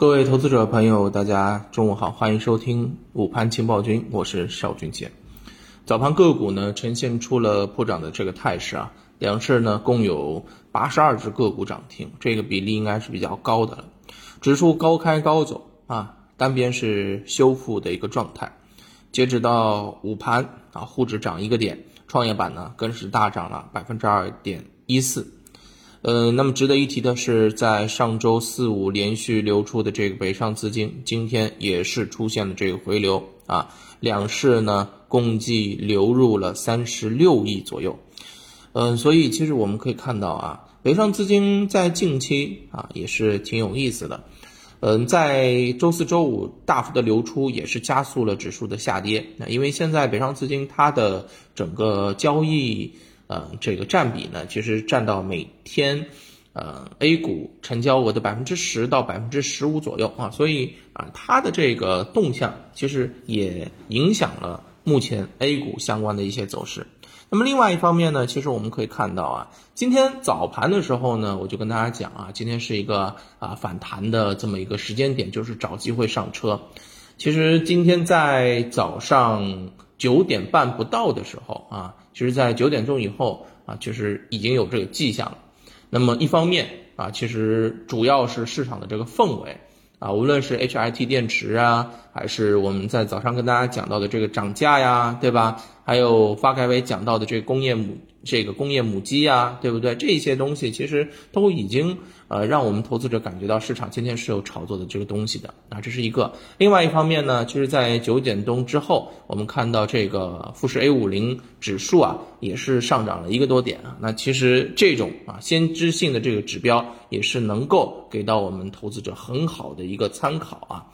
各位投资者朋友，大家中午好，欢迎收听午盘情报君，我是邵军杰。早盘个股呢呈现出了普涨的这个态势啊，两市呢共有八十二只个股涨停，这个比例应该是比较高的了。指数高开高走啊，单边是修复的一个状态。截止到午盘啊，沪指涨一个点，创业板呢更是大涨了百分之二点一四。呃，那么值得一提的是，在上周四五连续流出的这个北上资金，今天也是出现了这个回流啊，两市呢共计流入了三十六亿左右。嗯，所以其实我们可以看到啊，北上资金在近期啊也是挺有意思的。嗯，在周四周五大幅的流出，也是加速了指数的下跌。那因为现在北上资金它的整个交易。呃，这个占比呢，其实占到每天，呃，A 股成交额的百分之十到百分之十五左右啊，所以啊，它的这个动向其实也影响了目前 A 股相关的一些走势。那么另外一方面呢，其实我们可以看到啊，今天早盘的时候呢，我就跟大家讲啊，今天是一个啊反弹的这么一个时间点，就是找机会上车。其实今天在早上九点半不到的时候啊。其实，在九点钟以后啊，其实已经有这个迹象了。那么，一方面啊，其实主要是市场的这个氛围啊，无论是 HIT 电池啊，还是我们在早上跟大家讲到的这个涨价呀，对吧？还有发改委讲到的这个工业母。这个工业母机呀，对不对？这些东西其实都已经呃，让我们投资者感觉到市场今天是有炒作的这个东西的啊，这是一个。另外一方面呢，就是在九点钟之后，我们看到这个富时 A 五零指数啊，也是上涨了一个多点啊。那其实这种啊先知性的这个指标，也是能够给到我们投资者很好的一个参考啊。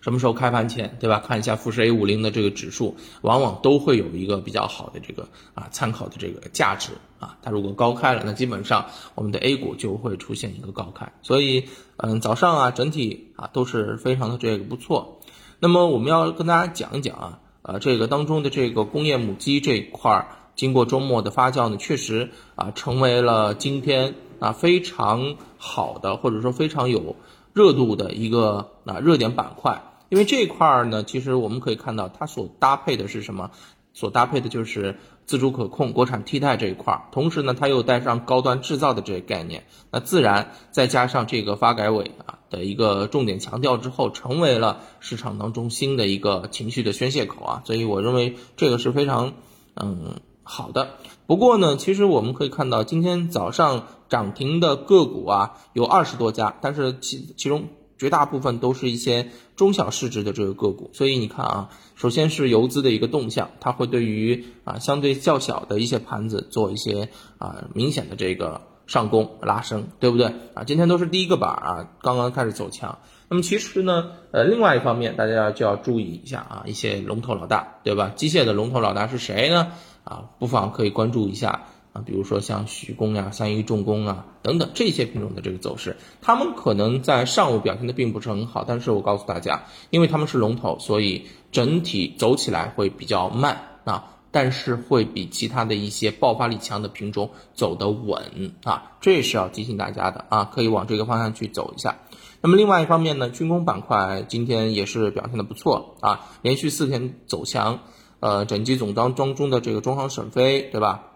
什么时候开盘前，对吧？看一下富时 A 五零的这个指数，往往都会有一个比较好的这个啊参考的这个价值啊。它如果高开了，那基本上我们的 A 股就会出现一个高开。所以，嗯，早上啊，整体啊都是非常的这个不错。那么我们要跟大家讲一讲啊，呃，这个当中的这个工业母机这一块儿，经过周末的发酵呢，确实啊成为了今天啊非常好的或者说非常有热度的一个啊热点板块。因为这一块儿呢，其实我们可以看到，它所搭配的是什么？所搭配的就是自主可控、国产替代这一块儿。同时呢，它又带上高端制造的这个概念，那自然再加上这个发改委啊的一个重点强调之后，成为了市场当中新的一个情绪的宣泄口啊。所以我认为这个是非常嗯好的。不过呢，其实我们可以看到，今天早上涨停的个股啊有二十多家，但是其其中。绝大部分都是一些中小市值的这个个股，所以你看啊，首先是游资的一个动向，它会对于啊相对较小的一些盘子做一些啊明显的这个上攻拉升，对不对啊？今天都是第一个板啊，刚刚开始走强。那么其实呢，呃，另外一方面大家就要注意一下啊，一些龙头老大，对吧？机械的龙头老大是谁呢？啊，不妨可以关注一下。啊，比如说像徐工呀、三一重工啊等等这些品种的这个走势，他们可能在上午表现的并不是很好，但是我告诉大家，因为他们是龙头，所以整体走起来会比较慢啊，但是会比其他的一些爆发力强的品种走得稳啊，这是要提醒大家的啊，可以往这个方向去走一下。那么另外一方面呢，军工板块今天也是表现的不错啊，连续四天走强，呃，整机总当当中的这个中航沈飞，对吧？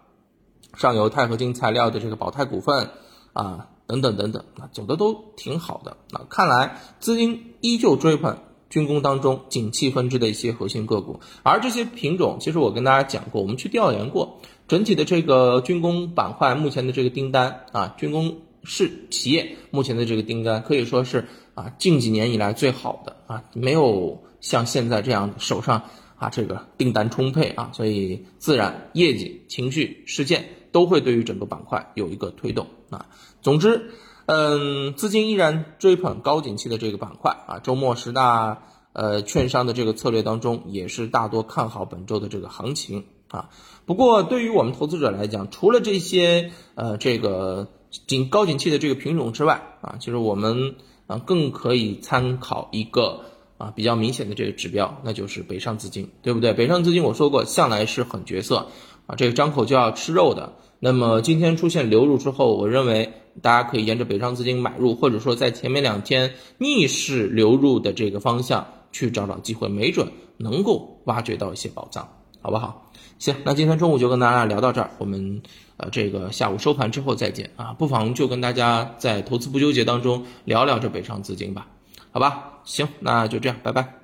上游钛合金材料的这个宝泰股份啊，等等等等，那走的都挺好的。那看来资金依旧追捧军工当中景气分支的一些核心个股，而这些品种，其实我跟大家讲过，我们去调研过，整体的这个军工板块目前的这个订单啊，军工是企业目前的这个订单可以说是啊近几年以来最好的啊，没有像现在这样手上啊这个订单充沛啊，所以自然业绩、情绪、事件。都会对于整个板块有一个推动啊。总之，嗯，资金依然追捧高景气的这个板块啊。周末十大呃券商的这个策略当中，也是大多看好本周的这个行情啊。不过，对于我们投资者来讲，除了这些呃这个景高景气的这个品种之外啊，其实我们啊更可以参考一个啊比较明显的这个指标，那就是北上资金，对不对？北上资金我说过，向来是很角色啊，这个张口就要吃肉的。那么今天出现流入之后，我认为大家可以沿着北上资金买入，或者说在前面两天逆势流入的这个方向去找找机会，没准能够挖掘到一些宝藏，好不好？行，那今天中午就跟大家聊到这儿，我们呃这个下午收盘之后再见啊，不妨就跟大家在投资不纠结当中聊聊这北上资金吧，好吧？行，那就这样，拜拜。